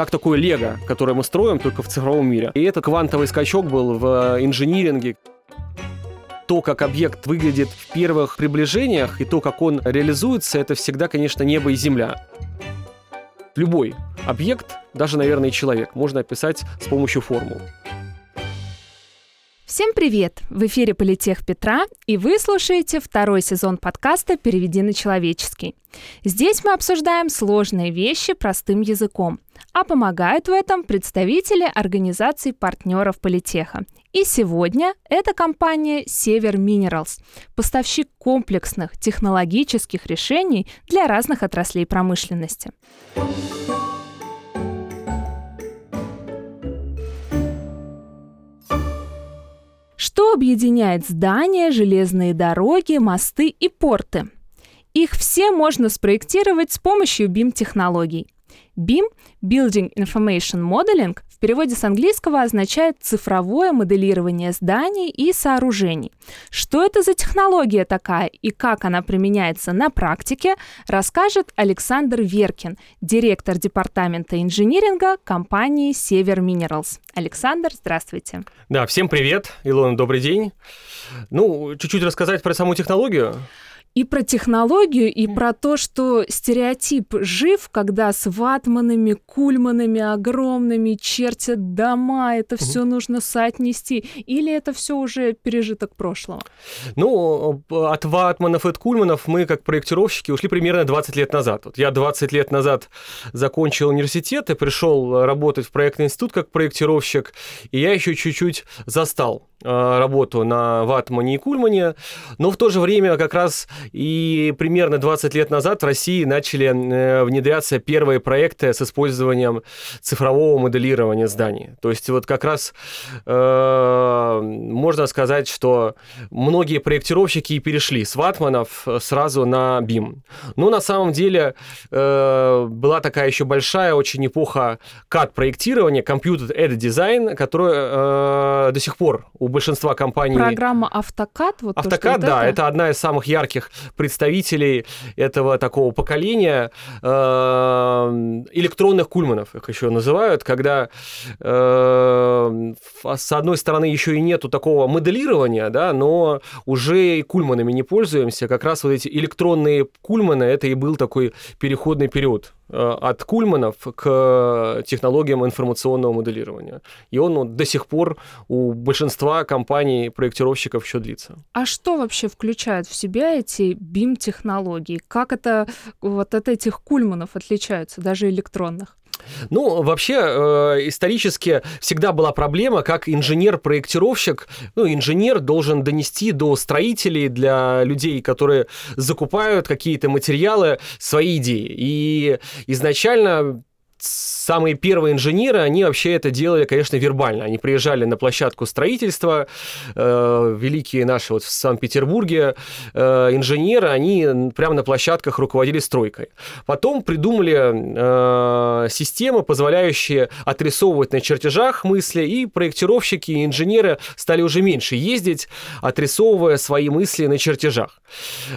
как такое лего, которое мы строим только в цифровом мире. И это квантовый скачок был в инжиниринге то, как объект выглядит в первых приближениях и то, как он реализуется, это всегда, конечно, небо и земля. Любой объект, даже, наверное, человек, можно описать с помощью формул. Всем привет! В эфире Политех Петра, и вы слушаете второй сезон подкаста «Переведи на человеческий». Здесь мы обсуждаем сложные вещи простым языком, а помогают в этом представители организаций партнеров Политеха. И сегодня это компания Север Minerals, поставщик комплексных технологических решений для разных отраслей промышленности. Что объединяет здания, железные дороги, мосты и порты? Их все можно спроектировать с помощью BIM-технологий. BIM – Building Information Modeling – переводе с английского означает цифровое моделирование зданий и сооружений. Что это за технология такая и как она применяется на практике, расскажет Александр Веркин, директор департамента инжиниринга компании Север Minerals. Александр, здравствуйте. Да, всем привет. Илона, добрый день. Ну, чуть-чуть рассказать про саму технологию и про технологию, и про то, что стереотип жив, когда с ватманами, кульманами огромными чертят дома, это все нужно соотнести, или это все уже пережиток прошлого? Ну, от ватманов и от кульманов мы, как проектировщики, ушли примерно 20 лет назад. Вот я 20 лет назад закончил университет и пришел работать в проектный институт как проектировщик, и я еще чуть-чуть застал работу на Ватмане и Кульмане, но в то же время как раз и примерно 20 лет назад в России начали э, внедряться первые проекты с использованием цифрового моделирования зданий. То есть вот как раз э, можно сказать, что многие проектировщики перешли с Ватманов сразу на BIM. Но на самом деле э, была такая еще большая очень эпоха CAD-проектирования, Computer Aided Design, которая э, до сих пор у большинства компаний... Программа Автокад? Вот Автокад, то, да, это? это одна из самых ярких представителей этого такого поколения э, электронных кульманов, их еще называют, когда э, с одной стороны еще и нету такого моделирования, да, но уже и кульманами не пользуемся, как раз вот эти электронные кульманы, это и был такой переходный период от Кульманов к технологиям информационного моделирования. И он ну, до сих пор у большинства компаний-проектировщиков еще длится. А что вообще включают в себя эти BIM-технологии? Как это вот от этих Кульманов отличаются, даже электронных? Ну, вообще, э, исторически всегда была проблема, как инженер-проектировщик, ну, инженер должен донести до строителей, для людей, которые закупают какие-то материалы, свои идеи. И изначально самые первые инженеры, они вообще это делали, конечно, вербально. Они приезжали на площадку строительства, э, великие наши вот в Санкт-Петербурге э, инженеры, они прямо на площадках руководили стройкой. Потом придумали э, системы, позволяющие отрисовывать на чертежах мысли, и проектировщики и инженеры стали уже меньше ездить, отрисовывая свои мысли на чертежах.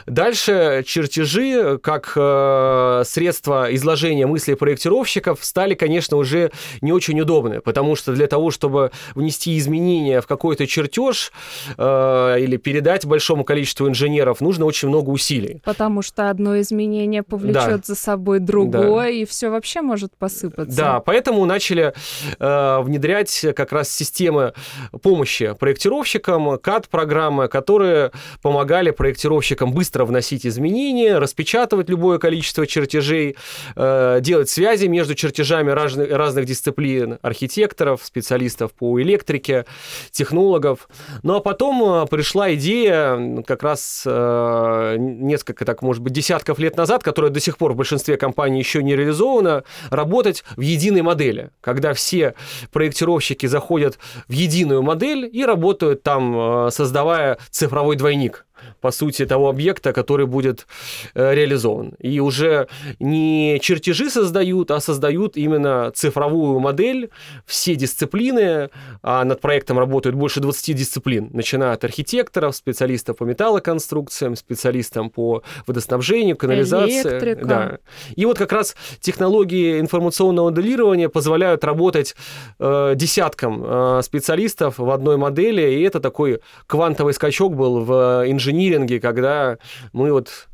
Дальше чертежи, как э, средство изложения мыслей проектировщиков, проектов стали, конечно, уже не очень удобны, потому что для того, чтобы внести изменения в какой-то чертеж э, или передать большому количеству инженеров, нужно очень много усилий. Потому что одно изменение повлечет да. за собой другое, да. и все вообще может посыпаться. Да, поэтому начали э, внедрять как раз системы помощи проектировщикам, CAD-программы, которые помогали проектировщикам быстро вносить изменения, распечатывать любое количество чертежей, э, делать связи между чертежами разных, разных дисциплин, архитекторов, специалистов по электрике, технологов. Ну а потом э, пришла идея как раз э, несколько, так может быть, десятков лет назад, которая до сих пор в большинстве компаний еще не реализована, работать в единой модели, когда все проектировщики заходят в единую модель и работают там, э, создавая цифровой двойник по сути, того объекта, который будет э, реализован. И уже не чертежи создают, а создают именно цифровую модель, все дисциплины, а над проектом работают больше 20 дисциплин, начиная от архитекторов, специалистов по металлоконструкциям, специалистам по водоснабжению, канализации. Электрика. Да. И вот как раз технологии информационного моделирования позволяют работать э, десяткам э, специалистов в одной модели, и это такой квантовый скачок был в инжиниринге, когда мы вот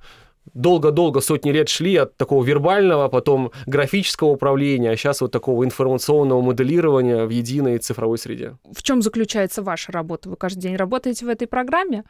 долго-долго, сотни лет шли от такого вербального, потом графического управления, а сейчас вот такого информационного моделирования в единой цифровой среде. В чем заключается ваша работа? Вы каждый день работаете в этой программе?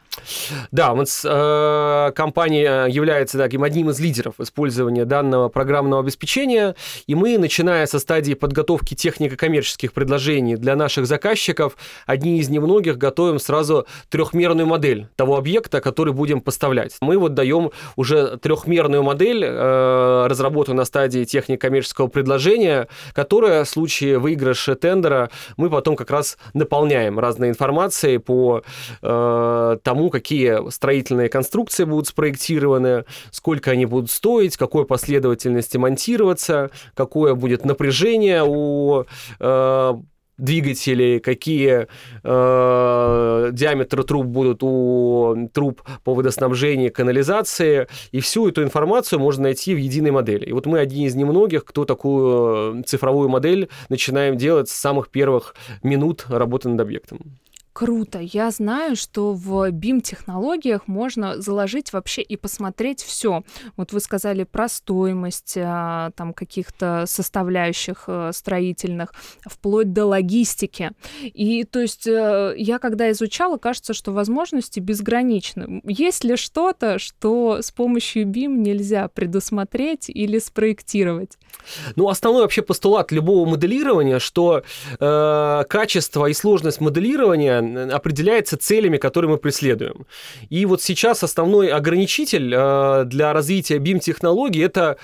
Да, вот э, компания является таким одним из лидеров использования данного программного обеспечения, и мы, начиная со стадии подготовки технико-коммерческих предложений для наших заказчиков, одни из немногих готовим сразу трехмерную модель того объекта, который будем поставлять. Мы вот даем уже трехмерную модель, э, разработанную на стадии технико-коммерческого предложения, которая в случае выигрыша тендера мы потом как раз наполняем разной информацией по э, тому, какие строительные конструкции будут спроектированы, сколько они будут стоить, какой последовательности монтироваться, какое будет напряжение у э, двигателей, какие э, диаметры труб будут у труб по водоснабжению, канализации. И всю эту информацию можно найти в единой модели. И вот мы один из немногих, кто такую цифровую модель начинаем делать с самых первых минут работы над объектом. Круто. Я знаю, что в BIM-технологиях можно заложить вообще и посмотреть все. Вот вы сказали про стоимость а, там каких-то составляющих э, строительных, вплоть до логистики. И то есть э, я когда изучала, кажется, что возможности безграничны. Есть ли что-то, что с помощью BIM нельзя предусмотреть или спроектировать? Ну, основной вообще постулат любого моделирования, что э, качество и сложность моделирования определяется целями, которые мы преследуем. И вот сейчас основной ограничитель э, для развития BIM-технологий это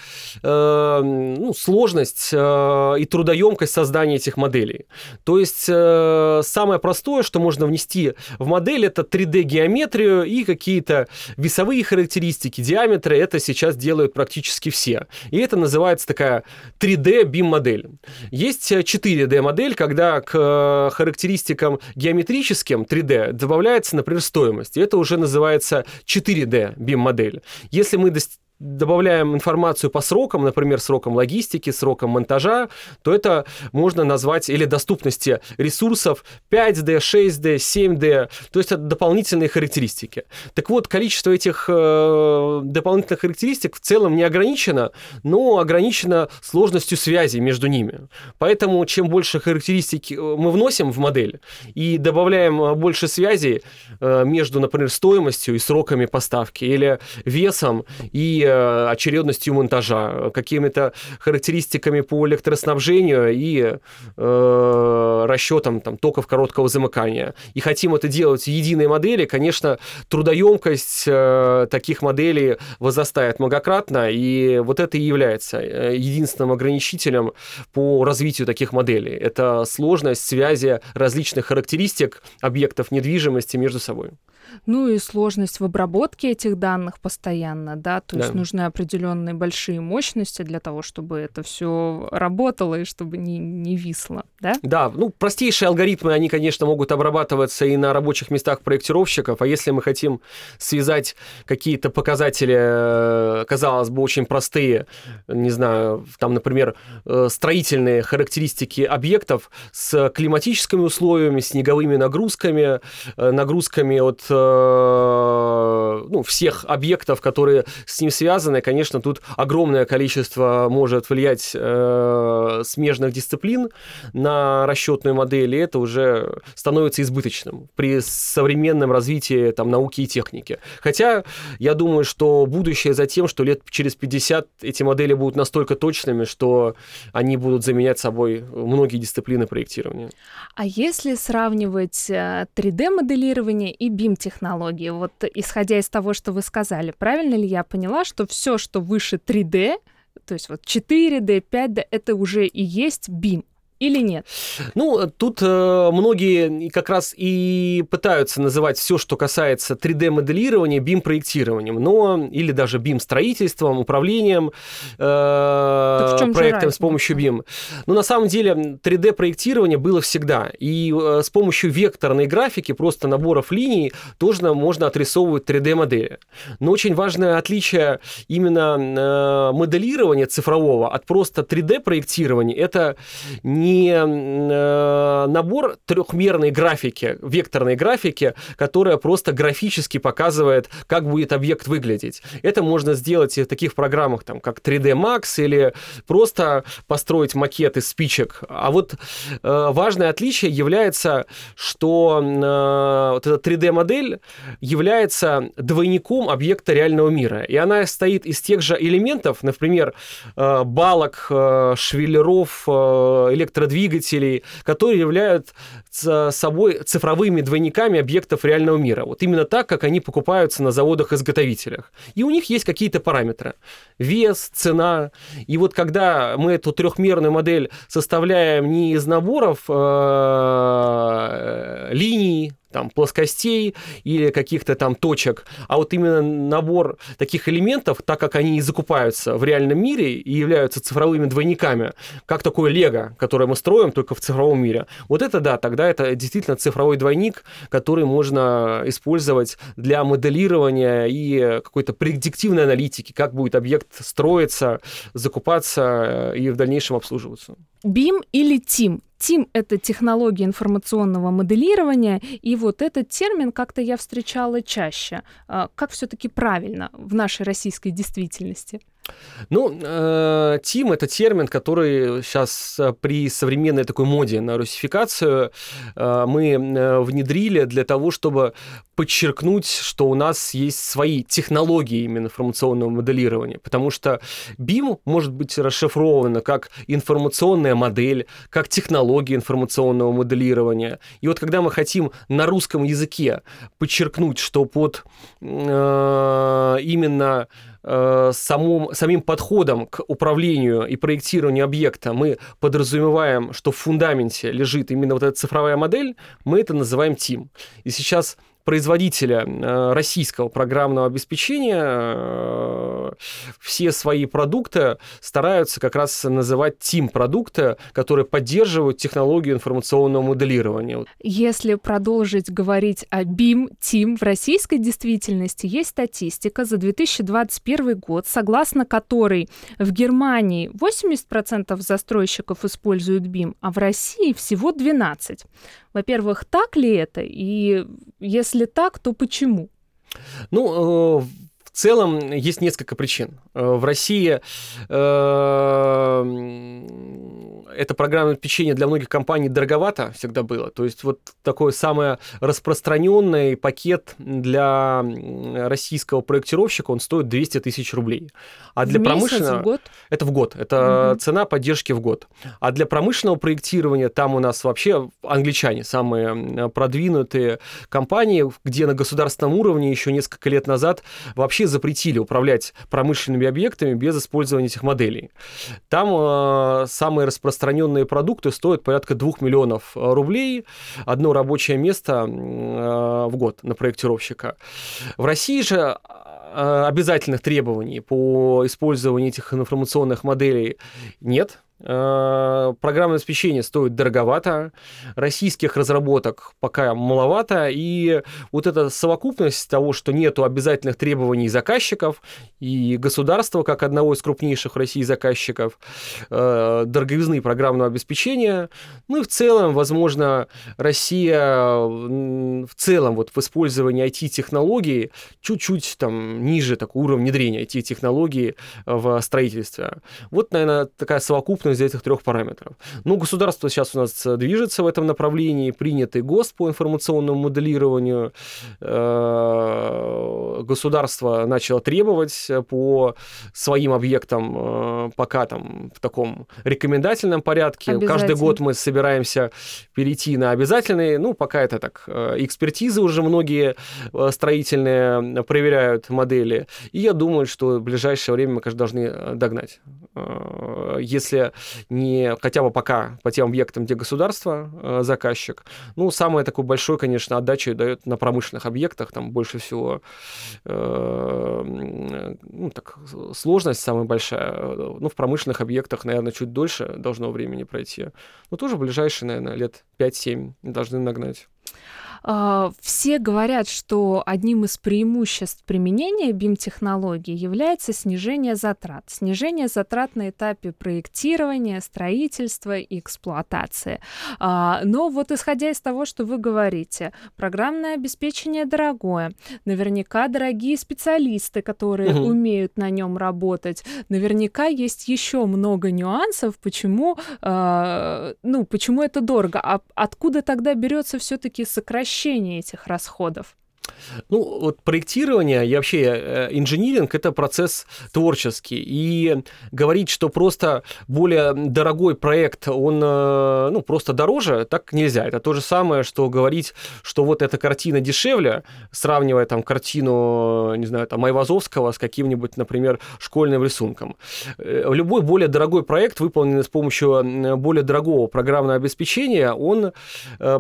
э, ну, сложность э, и трудоемкость создания этих моделей. То есть самое простое, что можно внести в модель, это 3D-геометрию и какие-то весовые характеристики, диаметры. Это сейчас делают практически все. И это называется такая 3D BIM-модель. Есть 4D-модель, когда к характеристикам геометрическим графическим 3D добавляется, например, стоимость. И это уже называется 4D BIM-модель. Если мы добавляем информацию по срокам, например, срокам логистики, срокам монтажа, то это можно назвать или доступности ресурсов 5D, 6D, 7D, то есть это дополнительные характеристики. Так вот, количество этих э, дополнительных характеристик в целом не ограничено, но ограничено сложностью связи между ними. Поэтому чем больше характеристик э, мы вносим в модель и добавляем э, больше связей э, между, например, стоимостью и сроками поставки или весом и очередностью монтажа, какими-то характеристиками по электроснабжению и э, расчетом там, токов короткого замыкания. И хотим это делать в единой модели, конечно, трудоемкость э, таких моделей возрастает многократно, и вот это и является э, единственным ограничителем по развитию таких моделей. Это сложность связи различных характеристик объектов недвижимости между собой. Ну и сложность в обработке этих данных постоянно, да, то да. есть нужны определенные большие мощности для того, чтобы это все работало и чтобы не, не висло, да? Да, ну простейшие алгоритмы, они, конечно, могут обрабатываться и на рабочих местах проектировщиков, а если мы хотим связать какие-то показатели, э, казалось бы, очень простые, не знаю, там, например, э, строительные характеристики объектов с климатическими условиями, снеговыми нагрузками, э, нагрузками от ну, всех объектов, которые с ним связаны, конечно, тут огромное количество может влиять э, смежных дисциплин на расчетную модель, и это уже становится избыточным при современном развитии там, науки и техники. Хотя я думаю, что будущее за тем, что лет через 50 эти модели будут настолько точными, что они будут заменять собой многие дисциплины проектирования. А если сравнивать 3D-моделирование э, и BIM-технологии, вот исходя из того, что вы сказали, правильно ли я поняла, что все, что выше 3D, то есть вот 4D, 5D, это уже и есть BIM? Или нет? Ну, тут э, многие как раз и пытаются называть все, что касается 3D-моделирования, BIM-проектированием, но или даже BIM-строительством, управлением э, проектом с помощью BIM. Но на самом деле 3D-проектирование было всегда, и э, с помощью векторной графики, просто наборов линий, тоже можно отрисовывать 3D-модели. Но очень важное отличие именно э, моделирования цифрового от просто 3D-проектирования, это не не э, набор трехмерной графики, векторной графики, которая просто графически показывает, как будет объект выглядеть. Это можно сделать и в таких программах, там, как 3D Max или просто построить макет из спичек. А вот э, важное отличие является, что э, вот эта 3D-модель является двойником объекта реального мира. И она состоит из тех же элементов, например, балок, швеллеров, э, электродвигателей, которые являются собой цифровыми двойниками объектов реального мира. Вот именно так, как они покупаются на заводах-изготовителях. И у них есть какие-то параметры. Вес, цена. И вот когда мы эту трехмерную модель составляем не из наборов э, линий, там, плоскостей или каких-то там точек, а вот именно набор таких элементов, так как они и закупаются в реальном мире и являются цифровыми двойниками, как такое лего, которое мы строим только в цифровом мире. Вот это да, тогда это действительно цифровой двойник, который можно использовать для моделирования и какой-то предиктивной аналитики, как будет объект строиться, закупаться и в дальнейшем обслуживаться. BIM или TIM? TIM — это технология информационного моделирования, и вот этот термин как-то я встречала чаще. А, как все-таки правильно в нашей российской действительности? Ну, э, тим это термин, который сейчас э, при современной такой моде на русификацию э, мы внедрили для того, чтобы подчеркнуть, что у нас есть свои технологии именно информационного моделирования, потому что BIM может быть расшифровано как информационная модель, как технология информационного моделирования. И вот когда мы хотим на русском языке подчеркнуть, что под э, именно самом, самим подходом к управлению и проектированию объекта мы подразумеваем, что в фундаменте лежит именно вот эта цифровая модель, мы это называем TIM. И сейчас производителя э, российского программного обеспечения э, все свои продукты стараются как раз называть тим-продукты, которые поддерживают технологию информационного моделирования. Если продолжить говорить о BIM, TIM в российской действительности, есть статистика за 2021 год, согласно которой в Германии 80% застройщиков используют BIM, а в России всего 12%. Во-первых, так ли это? И если так, то почему? Ну, э, целом есть несколько причин. Э, в России э, это программное обеспечение для многих компаний дороговато всегда было. То есть вот такой самый распространенный пакет для российского проектировщика, он стоит 200 тысяч рублей. А для промышленного... в год? Это в год. Это угу. цена поддержки в год. А для промышленного проектирования там у нас вообще англичане самые продвинутые компании, где на государственном уровне еще несколько лет назад вообще запретили управлять промышленными объектами без использования этих моделей. Там э, самые распространенные распространенные продукты стоят порядка 2 миллионов э, рублей, одно рабочее место э, в год на проектировщика. В России же э, обязательных требований по использованию этих информационных моделей нет. Э, программное обеспечение стоит дороговато, российских разработок пока маловато, и вот эта совокупность того, что нету обязательных требований заказчиков и государства, как одного из крупнейших в России заказчиков, э, дороговизны программного обеспечения, ну и в целом, возможно, Россия в целом вот в использовании IT-технологий чуть-чуть там ниже такого уровня внедрения IT-технологий в строительстве. Вот, наверное, такая совокупность совокупность этих трех параметров. Ну, государство сейчас у нас э, движется в этом направлении, принятый ГОСТ по информационному моделированию. Э, государство начало требовать э, по своим объектам пока там в таком рекомендательном порядке. Каждый год мы собираемся перейти на обязательные, ну, пока это так, экспертизы уже многие строительные проверяют модели. И я думаю, что в ближайшее время мы, конечно, должны догнать. Если не хотя бы пока по тем объектам, где государство э, заказчик. Ну, самое такое большое, конечно, отдачу дает на промышленных объектах, там больше всего э, ну, так, сложность самая большая. Ну, в промышленных объектах, наверное, чуть дольше должно времени пройти. Но тоже в ближайшие, наверное, лет 5-7 должны нагнать. А, все говорят, что одним из преимуществ применения BIM-технологий является снижение затрат. Снижение затрат на этапе проектирования, строительства и эксплуатации. А, но вот исходя из того, что вы говорите, программное обеспечение дорогое, наверняка дорогие специалисты, которые угу. умеют на нем работать, наверняка есть еще много нюансов, почему, а, ну, почему это дорого. А откуда тогда берется все-таки сокращение сокращение этих расходов? Ну, вот проектирование и вообще э, инжиниринг – это процесс творческий. И говорить, что просто более дорогой проект, он э, ну, просто дороже, так нельзя. Это то же самое, что говорить, что вот эта картина дешевле, сравнивая там картину, не знаю, там Айвазовского с каким-нибудь, например, школьным рисунком. Э, любой более дорогой проект, выполненный с помощью более дорогого программного обеспечения, он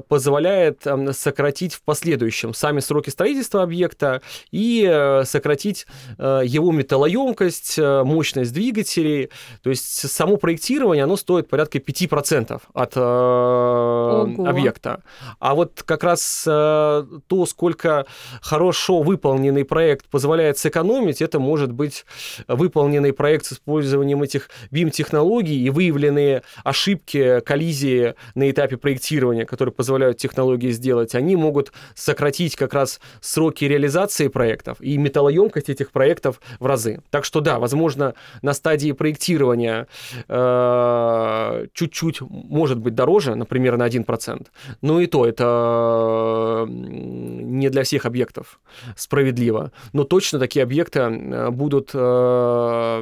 позволяет сократить в последующем сами сроки строительства объекта и э, сократить э, его металлоемкость, э, мощность двигателей. То есть само проектирование, оно стоит порядка 5% от Ого. объекта. А вот как раз то, сколько хорошо выполненный проект позволяет сэкономить, это может быть выполненный проект с использованием этих BIM-технологий и выявленные ошибки, коллизии на этапе проектирования, которые позволяют технологии сделать, они могут сократить как раз сроки реализации проектов и металлоемкость этих проектов в разы. Так что да, возможно, на стадии проектирования э, чуть-чуть может быть дороже, например, на 1%, но и то это не для всех объектов справедливо. Но точно такие объекты э, будут э,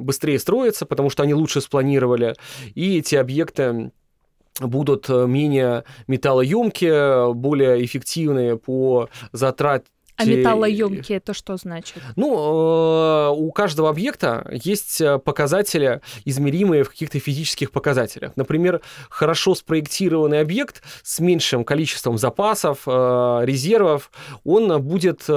быстрее строиться, потому что они лучше спланировали, и эти объекты будут э, менее металлоемкие, более эффективные по затрат а металлоемкие это что значит? Ну, э, у каждого объекта есть э, показатели, измеримые в каких-то физических показателях. Например, хорошо спроектированный объект с меньшим количеством запасов, резервов, он будет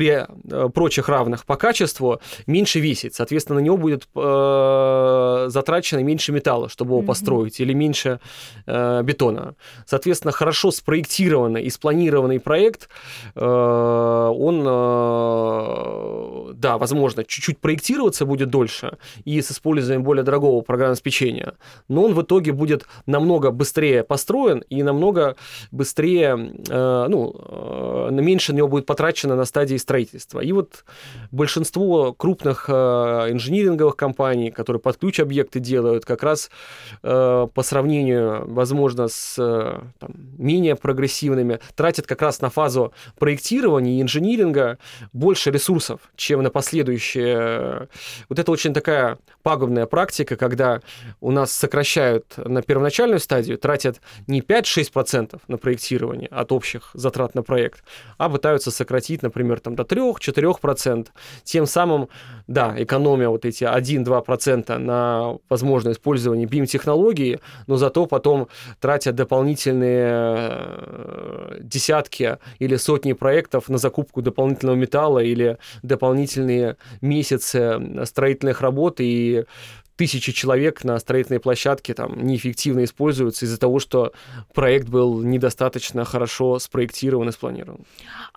при э, прочих равных по качеству меньше весит. Соответственно, на него будет э, затрачено меньше металла, чтобы его mm-hmm. построить, или меньше э, бетона. Соответственно, хорошо спроектированный и спланированный проект, э, он, э, да, возможно, чуть-чуть проектироваться будет дольше и с использованием более дорогого программного обеспечения, но он в итоге будет намного быстрее построен и намного быстрее, э, ну, э, меньше на него будет потрачено на стадии строительства. И вот большинство крупных э, инжиниринговых компаний, которые под ключ объекты делают, как раз э, по сравнению, возможно, с э, там, менее прогрессивными, тратят как раз на фазу проектирования и инжиниринга больше ресурсов, чем на последующие. Вот это очень такая пагубная практика, когда у нас сокращают на первоначальную стадию, тратят не 5-6% на проектирование от общих затрат на проект, а пытаются сократить, например, там, 3-4%. Тем самым, да, экономия вот эти 1-2% на возможное использование BIM-технологии, но зато потом тратят дополнительные э, десятки или сотни проектов на закупку дополнительного металла или дополнительные месяцы строительных работ и тысячи человек на строительной площадке там неэффективно используются из-за того, что проект был недостаточно хорошо спроектирован и спланирован.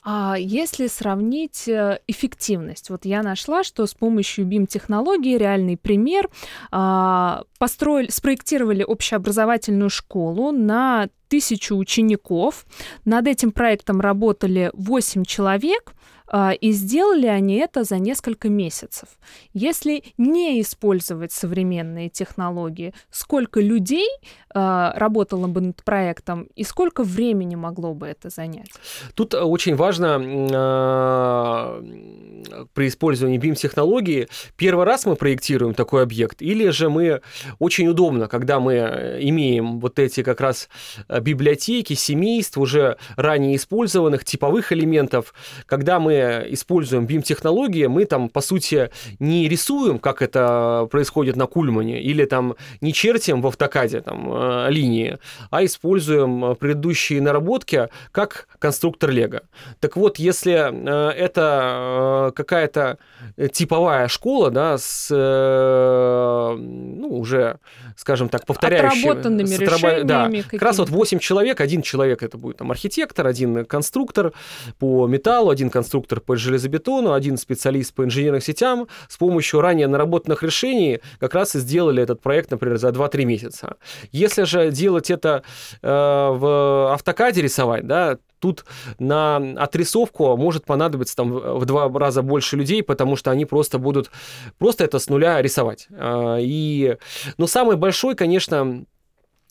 А если сравнить э, эффективность, вот я нашла, что с помощью BIM-технологии, реальный пример, а, построили, спроектировали общеобразовательную школу на тысячу учеников. Над этим проектом работали 8 человек, и сделали они это за несколько месяцев. Если не использовать современные технологии, сколько людей а, работало бы над проектом и сколько времени могло бы это занять? Тут очень важно а, при использовании BIM-технологии первый раз мы проектируем такой объект, или же мы очень удобно, когда мы имеем вот эти как раз библиотеки, семейств уже ранее использованных типовых элементов, когда мы мы используем BIM-технологии, мы там, по сути, не рисуем, как это происходит на Кульмане, или там не чертим в автокаде там, э, линии, а используем предыдущие наработки как конструктор Лего. Так вот, если э, это какая-то типовая школа, да, с, ну, уже, скажем так, повторяющими... Отработанными с, решениями. Да, как раз вот 8 человек, один человек это будет там архитектор, один конструктор по металлу, один конструктор по железобетону, один специалист по инженерным сетям. С помощью ранее наработанных решений как раз и сделали этот проект, например, за 2-3 месяца. Если же делать это э, в автокаде рисовать, да, Тут на отрисовку может понадобиться там в два раза больше людей, потому что они просто будут просто это с нуля рисовать. А, и, но самый большой, конечно, Э,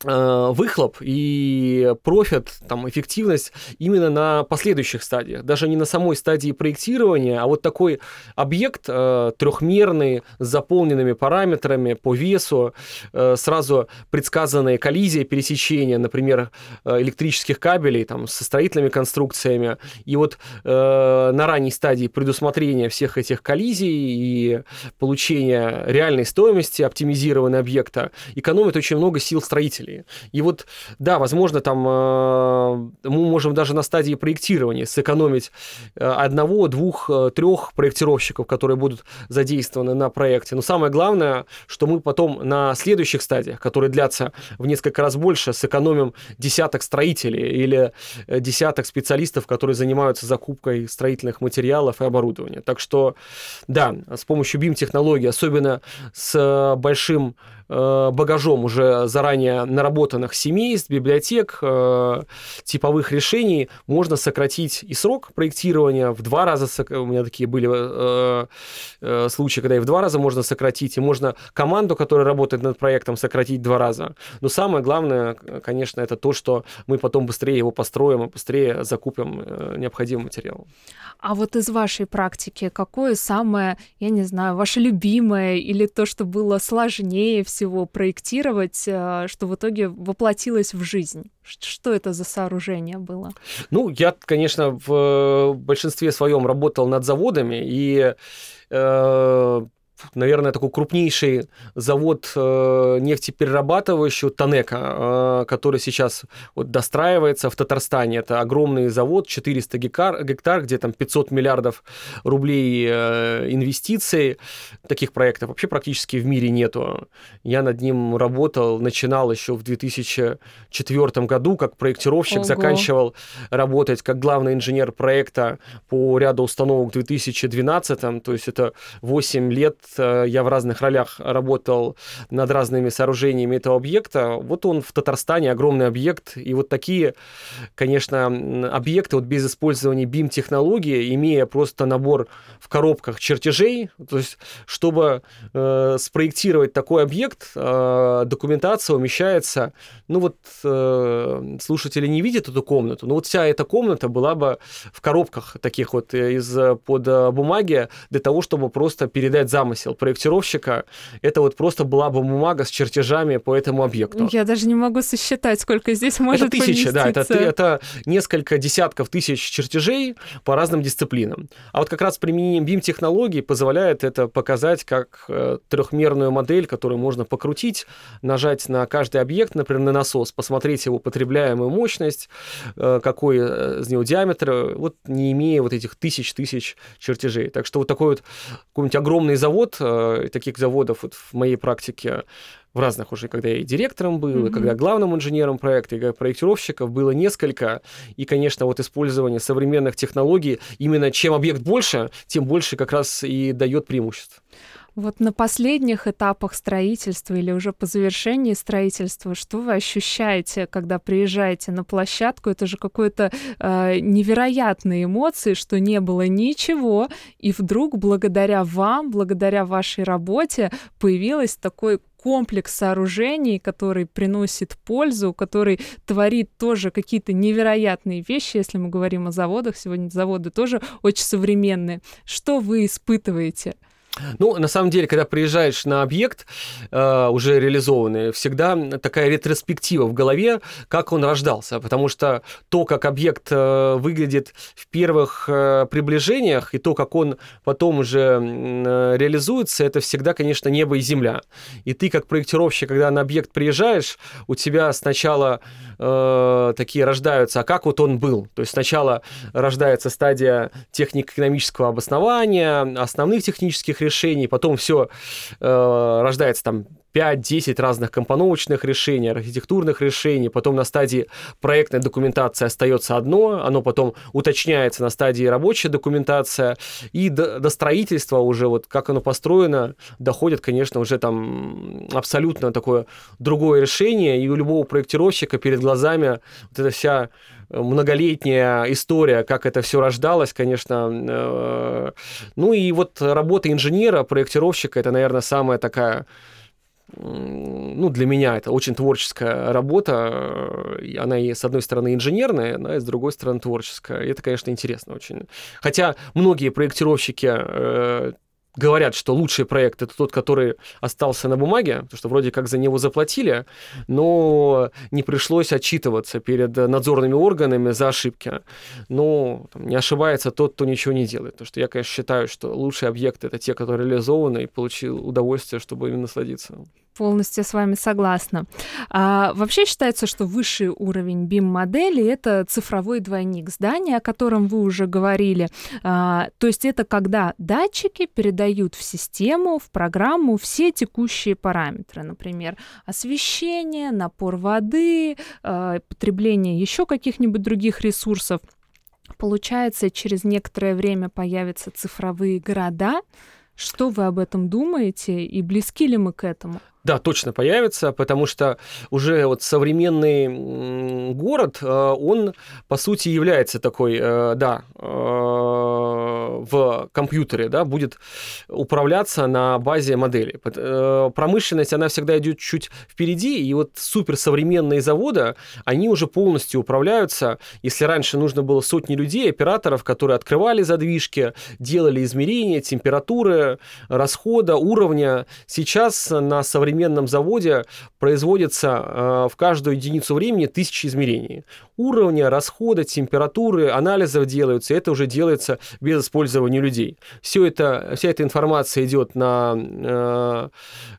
выхлоп и профит, там, эффективность именно на последующих стадиях. Даже не на самой стадии проектирования, а вот такой объект э, трехмерный, с заполненными параметрами по весу, э, сразу предсказанные коллизии, пересечения, например, э, электрических кабелей там, со строительными конструкциями. И вот э, на ранней стадии предусмотрения всех этих коллизий и получения реальной стоимости оптимизированного объекта экономит очень много сил строителей стадии. И вот, да, возможно, там э, мы можем даже на стадии проектирования сэкономить э, одного, двух, э, трех проектировщиков, которые будут задействованы на проекте. Но самое главное, что мы потом на следующих стадиях, которые длятся в несколько раз больше, сэкономим десяток строителей или десяток специалистов, которые занимаются закупкой строительных материалов и оборудования. Так что, да, с помощью BIM-технологий, особенно с большим Э, багажом уже заранее наработанных семейств, библиотек, э, типовых решений можно сократить и срок проектирования в два раза. У меня такие были э, случаи, когда и в два раза можно сократить, и можно команду, которая работает над проектом, сократить два раза. Но самое главное, конечно, это то, что мы потом быстрее его построим и быстрее закупим необходимый материал. А вот из вашей практики, какое самое, я не знаю, ваше любимое или то, что было сложнее всего проектировать, э, что в итоге воплотилось в жизнь? Что это за сооружение было? Ну, я, конечно, в большинстве своем работал над заводами, и э, наверное, такой крупнейший завод э, нефтеперерабатывающий Танека, э, который сейчас вот достраивается в Татарстане. Это огромный завод, 400 гектар, гектар где там 500 миллиардов рублей э, инвестиций. Таких проектов вообще практически в мире нету. Я над ним работал, начинал еще в 2004 году как проектировщик, Ого. заканчивал работать как главный инженер проекта по ряду установок в 2012. То есть это 8 лет я в разных ролях работал над разными сооружениями этого объекта. Вот он в Татарстане огромный объект, и вот такие, конечно, объекты вот без использования BIM-технологии, имея просто набор в коробках чертежей, то есть чтобы э, спроектировать такой объект, э, документация умещается, ну вот э, слушатели не видят эту комнату, но вот вся эта комната была бы в коробках таких вот из-под э, бумаги для того, чтобы просто передать замысел замысел проектировщика, это вот просто была бы бумага с чертежами по этому объекту. Я даже не могу сосчитать, сколько здесь может Это тысячи, да, это, это несколько десятков тысяч чертежей по разным дисциплинам. А вот как раз применением BIM-технологий позволяет это показать как э, трехмерную модель, которую можно покрутить, нажать на каждый объект, например, на насос, посмотреть его потребляемую мощность, э, какой э, из него диаметр, вот не имея вот этих тысяч-тысяч чертежей. Так что вот такой вот какой-нибудь огромный завод, завод, э, таких заводов вот в моей практике в разных уже, когда я и директором был, mm-hmm. и когда главным инженером проекта, и когда проектировщиков было несколько. И, конечно, вот использование современных технологий, именно чем объект больше, тем больше как раз и дает преимуществ. Вот на последних этапах строительства или уже по завершении строительства, что вы ощущаете, когда приезжаете на площадку? Это же какой-то э, невероятные эмоции, что не было ничего, и вдруг благодаря вам, благодаря вашей работе появилось такой комплекс сооружений, который приносит пользу, который творит тоже какие-то невероятные вещи, если мы говорим о заводах. Сегодня заводы тоже очень современные. Что вы испытываете? Ну, на самом деле, когда приезжаешь на объект, э, уже реализованный, всегда такая ретроспектива в голове, как он рождался. Потому что то, как объект э, выглядит в первых э, приближениях, и то, как он потом уже э, реализуется, это всегда, конечно, небо и земля. И ты, как проектировщик, когда на объект приезжаешь, у тебя сначала э, такие рождаются, а как вот он был? То есть сначала рождается стадия технико-экономического обоснования, основных технических решений, потом все э, рождается там 5-10 разных компоновочных решений, архитектурных решений, потом на стадии проектной документации остается одно, оно потом уточняется на стадии рабочая документация, и до, до строительства уже, вот как оно построено, доходит, конечно, уже там абсолютно такое другое решение, и у любого проектировщика перед глазами вот эта вся многолетняя история, как это все рождалось, конечно. Э, ну и вот работа инженера, проектировщика, это, наверное, самая такая ну, для меня это очень творческая работа. Она и, с одной стороны, инженерная, но и с другой стороны, творческая. И это, конечно, интересно очень. Хотя многие проектировщики э, говорят, что лучший проект это тот, который остался на бумаге, потому что вроде как за него заплатили, но не пришлось отчитываться перед надзорными органами за ошибки. Но там, не ошибается тот, кто ничего не делает. Потому что я, конечно, считаю, что лучшие объекты это те, которые реализованы и получил удовольствие, чтобы ими насладиться. Полностью с вами согласна. А, вообще считается, что высший уровень BIM-модели — это цифровой двойник здания, о котором вы уже говорили. А, то есть это когда датчики передают в систему, в программу все текущие параметры, например, освещение, напор воды, а, потребление еще каких-нибудь других ресурсов. Получается, через некоторое время появятся цифровые города, что вы об этом думаете и близки ли мы к этому? Да, точно появится, потому что уже вот современный город, э, он по сути является такой, э, да, э, в компьютере, да, будет управляться на базе модели. Промышленность, она всегда идет чуть впереди, и вот суперсовременные заводы, они уже полностью управляются. Если раньше нужно было сотни людей, операторов, которые открывали задвижки, делали измерения температуры, расхода, уровня, сейчас на современном современном заводе производится э, в каждую единицу времени тысячи измерений. Уровня, расхода, температуры, анализов делаются, это уже делается без использования людей. Все это, вся эта информация идет на э,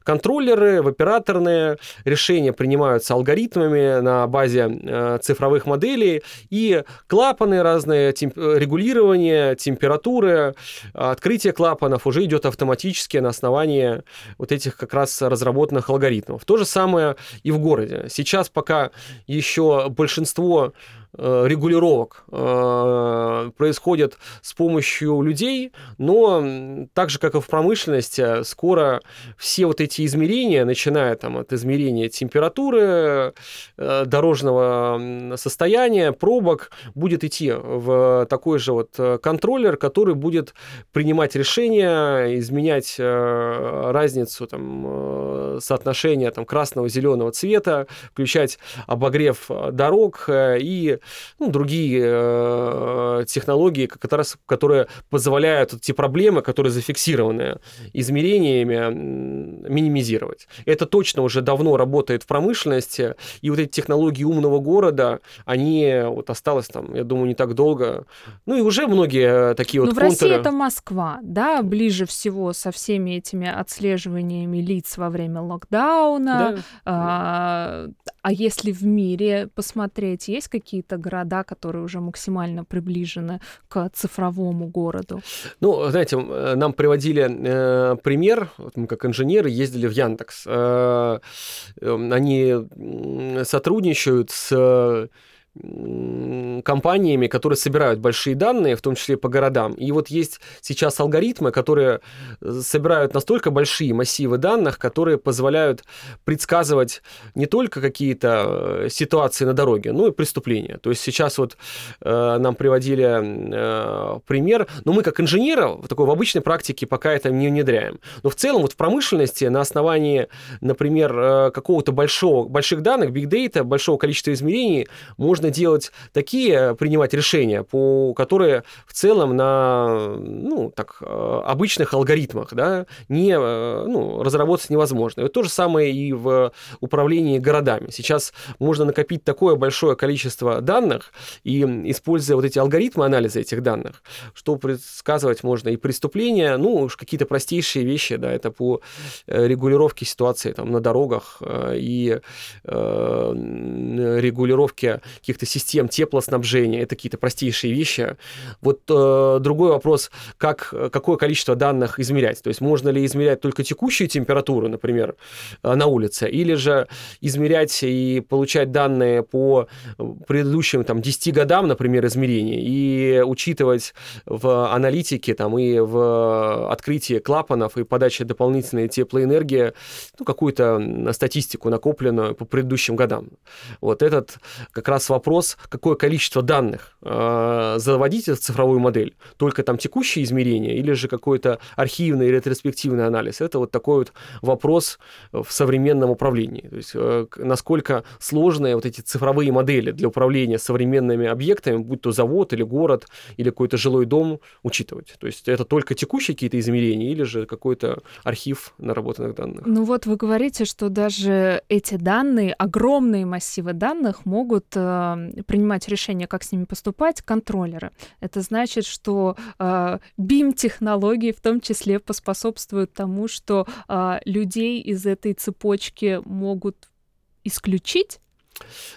контроллеры, в операторные, решения принимаются алгоритмами на базе э, цифровых моделей, и клапаны разные, темп, регулирование, температуры, открытие клапанов уже идет автоматически на основании вот этих как раз разработок разработанных алгоритмов. То же самое и в городе. Сейчас пока еще большинство регулировок э, происходят с помощью людей, но так же, как и в промышленности, скоро все вот эти измерения, начиная там от измерения температуры, э, дорожного состояния, пробок, будет идти в такой же вот контроллер, который будет принимать решения, изменять разницу там, соотношения там, красного, зеленого цвета, включать обогрев дорог и ну, другие э, технологии, как раз, которые позволяют эти проблемы, которые зафиксированы измерениями, минимизировать. Это точно уже давно работает в промышленности, и вот эти технологии умного города, они вот осталось там, я думаю, не так долго. Ну и уже многие такие Но вот в контуры... России это Москва, да, ближе всего со всеми этими отслеживаниями лиц во время локдауна. Да. А, а если в мире посмотреть, есть какие-то города, которые уже максимально приближены к цифровому городу? Ну, знаете, нам приводили э, пример, вот мы как инженеры ездили в Яндекс. Э, эм, они сотрудничают с компаниями, которые собирают большие данные, в том числе по городам. И вот есть сейчас алгоритмы, которые э, собирают настолько большие массивы данных, которые позволяют предсказывать не только какие-то э, ситуации на дороге, но и преступления. То есть сейчас вот э, нам приводили э, пример, но мы как инженеры в такой в обычной практике пока это не внедряем. Но в целом вот в промышленности на основании, например, э, какого-то большого, больших данных, big data, большого количества измерений можно можно делать такие, принимать решения, по которые в целом на ну, так, э, обычных алгоритмах да, не, э, ну, разработать невозможно. И то же самое и в управлении городами. Сейчас можно накопить такое большое количество данных и, используя вот эти алгоритмы анализа этих данных, что предсказывать можно и преступления, ну, какие-то простейшие вещи, да, это по э, регулировке ситуации там, на дорогах и э, регулировке каких-то систем теплоснабжения, это какие-то простейшие вещи. Вот э, другой вопрос, как, какое количество данных измерять. То есть можно ли измерять только текущую температуру, например, э, на улице, или же измерять и получать данные по предыдущим там, 10 годам, например, измерений, и учитывать в аналитике там, и в открытии клапанов и подаче дополнительной теплоэнергии ну, какую-то статистику накопленную по предыдущим годам. Вот этот как раз вопрос, какое количество данных э, заводить в цифровую модель, только там текущие измерения или же какой-то архивный ретроспективный анализ. Это вот такой вот вопрос в современном управлении. То есть э, насколько сложные вот эти цифровые модели для управления современными объектами, будь то завод или город или какой-то жилой дом, учитывать. То есть это только текущие какие-то измерения или же какой-то архив наработанных данных. Ну вот вы говорите, что даже эти данные, огромные массивы данных могут э, принимать решения, как с ними поступать, контроллеры. Это значит, что BIM-технологии в том числе поспособствуют тому, что э, людей из этой цепочки могут исключить,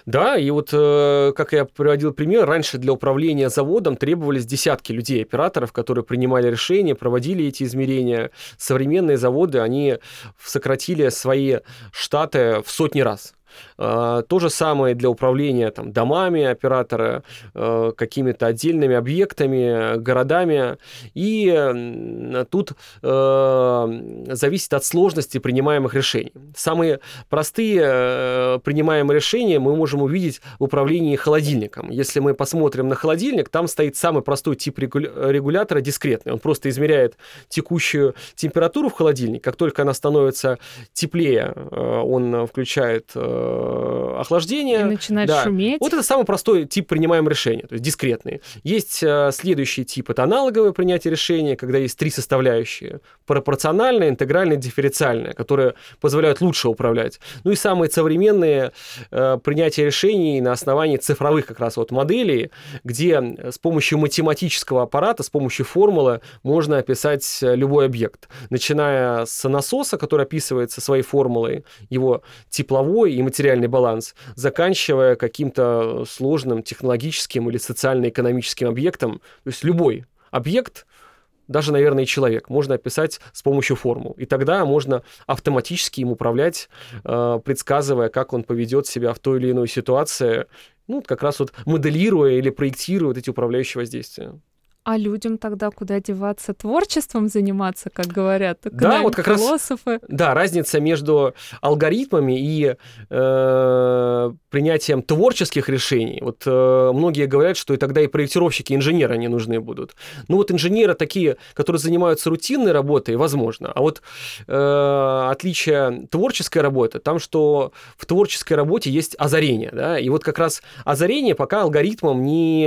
да, и вот, э, как я приводил пример, раньше для управления заводом требовались десятки людей, операторов, которые принимали решения, проводили эти измерения. Современные заводы, они сократили свои штаты в сотни раз. А, то же самое для управления там, домами оператора, э, какими-то отдельными объектами, городами. И тут э, зависит от сложности принимаемых решений. Самые простые э, принимаемые решения мы можем увидеть в управлении холодильником. Если мы посмотрим на холодильник, там стоит самый простой тип регулятора дискретный. Он просто измеряет текущую температуру в холодильнике. Как только она становится теплее, он включает Э, охлаждения. И начинает да. шуметь. Вот это самый простой тип принимаемого решения, то есть дискретный. Есть э, следующий тип, это аналоговое принятие решения, когда есть три составляющие. Пропорциональное, интегральное, дифференциальное, которые позволяют лучше управлять. Ну и самые современные э, принятия решений на основании цифровых как раз вот моделей, где с помощью математического аппарата, с помощью формулы можно описать любой объект. Начиная с насоса, который описывается своей формулой, его тепловой и материальный баланс, заканчивая каким-то сложным технологическим или социально-экономическим объектом. То есть любой объект, даже, наверное, человек, можно описать с помощью формул. И тогда можно автоматически им управлять, э, предсказывая, как он поведет себя в той или иной ситуации, ну, как раз вот моделируя или проектируя вот эти управляющие воздействия. А людям тогда куда деваться? Творчеством заниматься, как говорят да, вот как философы? Раз, да, разница между алгоритмами и э, принятием творческих решений. Вот э, многие говорят, что и тогда и проектировщики, и инженеры не нужны будут. Ну вот инженеры такие, которые занимаются рутинной работой, возможно. А вот э, отличие творческой работы, там, что в творческой работе есть озарение. Да? И вот как раз озарение пока алгоритмом не...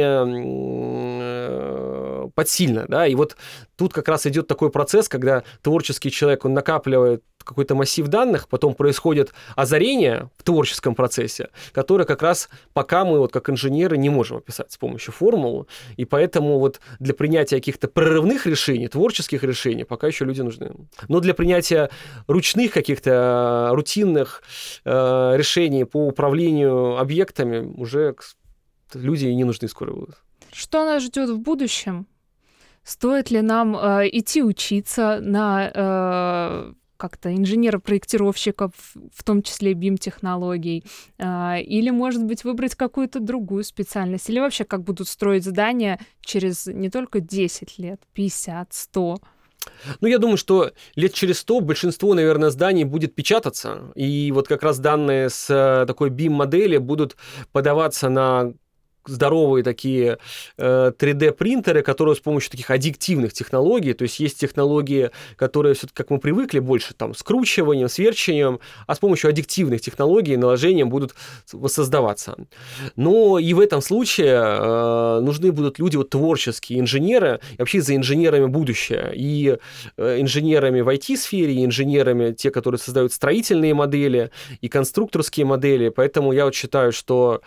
Э, подсильно, да, и вот тут как раз идет такой процесс, когда творческий человек, он накапливает какой-то массив данных, потом происходит озарение в творческом процессе, которое как раз пока мы вот как инженеры не можем описать с помощью формул, и поэтому вот для принятия каких-то прорывных решений, творческих решений пока еще люди нужны. Но для принятия ручных каких-то рутинных э, решений по управлению объектами уже люди не нужны скоро будут. Что нас ждет в будущем? Стоит ли нам э, идти учиться на э, как-то инженера-проектировщика, в том числе BIM-технологий, э, или, может быть, выбрать какую-то другую специальность, или вообще как будут строить здания через не только 10 лет, 50, 100? Ну, я думаю, что лет через сто большинство, наверное, зданий будет печататься, и вот как раз данные с э, такой BIM-модели будут подаваться на здоровые такие э, 3D-принтеры, которые с помощью таких аддиктивных технологий, то есть есть технологии, которые все-таки, как мы привыкли, больше там скручиванием, сверчиванием, а с помощью аддиктивных технологий наложением будут воссоздаваться. Но и в этом случае э, нужны будут люди вот творческие, инженеры, и вообще за инженерами будущее, и э, инженерами в IT-сфере, и инженерами, те, которые создают строительные модели, и конструкторские модели, поэтому я вот считаю, что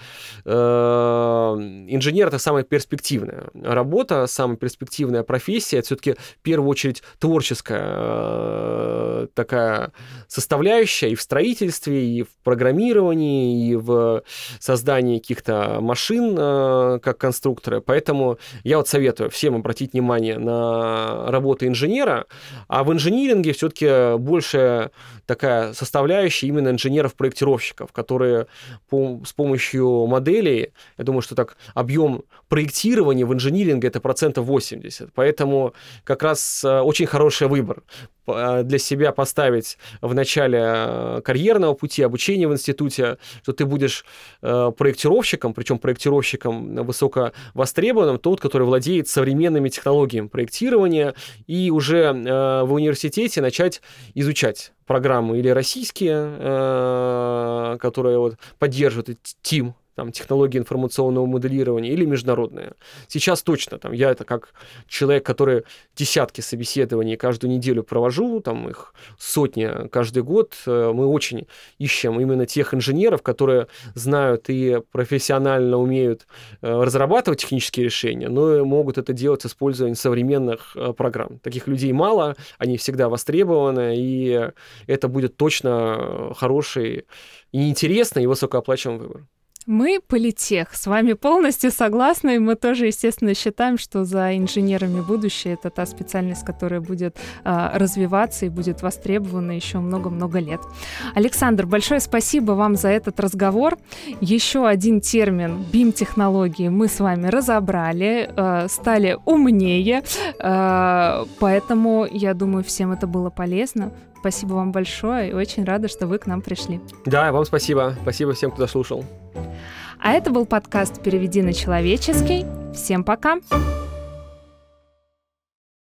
э, инженер это самая перспективная работа, самая перспективная профессия. Это все-таки в первую очередь творческая э, такая составляющая и в строительстве, и в программировании, и в создании каких-то машин э, как конструкторы. Поэтому я вот советую всем обратить внимание на работу инженера, а в инжиниринге все-таки больше такая составляющая именно инженеров-проектировщиков, которые по, с помощью моделей, я думаю, что так объем проектирования в инжиниринге это процентов 80. Поэтому как раз э, очень хороший выбор э, для себя поставить в начале э, карьерного пути, обучения в институте, что ты будешь проектировщиком, причем проектировщиком высоко востребованным, тот, который владеет современными технологиями проектирования, и уже в университете начать изучать программы или российские, которые вот поддерживают ТИМ, там, технологии информационного моделирования или международные. Сейчас точно, там, я это как человек, который десятки собеседований каждую неделю провожу, там их сотни каждый год, э, мы очень ищем именно тех инженеров, которые знают и профессионально умеют э, разрабатывать технические решения, но и могут это делать с использованием современных э, программ. Таких людей мало, они всегда востребованы, и это будет точно хороший и интересный и высокооплачиваемый выбор. Мы политех, с вами полностью согласны. Мы тоже, естественно, считаем, что за инженерами будущее это та специальность, которая будет э, развиваться и будет востребована еще много-много лет. Александр, большое спасибо вам за этот разговор. Еще один термин BIM-технологии мы с вами разобрали, э, стали умнее, э, поэтому я думаю, всем это было полезно. Спасибо вам большое и очень рада, что вы к нам пришли. Да, вам спасибо. Спасибо всем, кто слушал. А это был подкаст «Переведи на человеческий». Всем пока! Пока!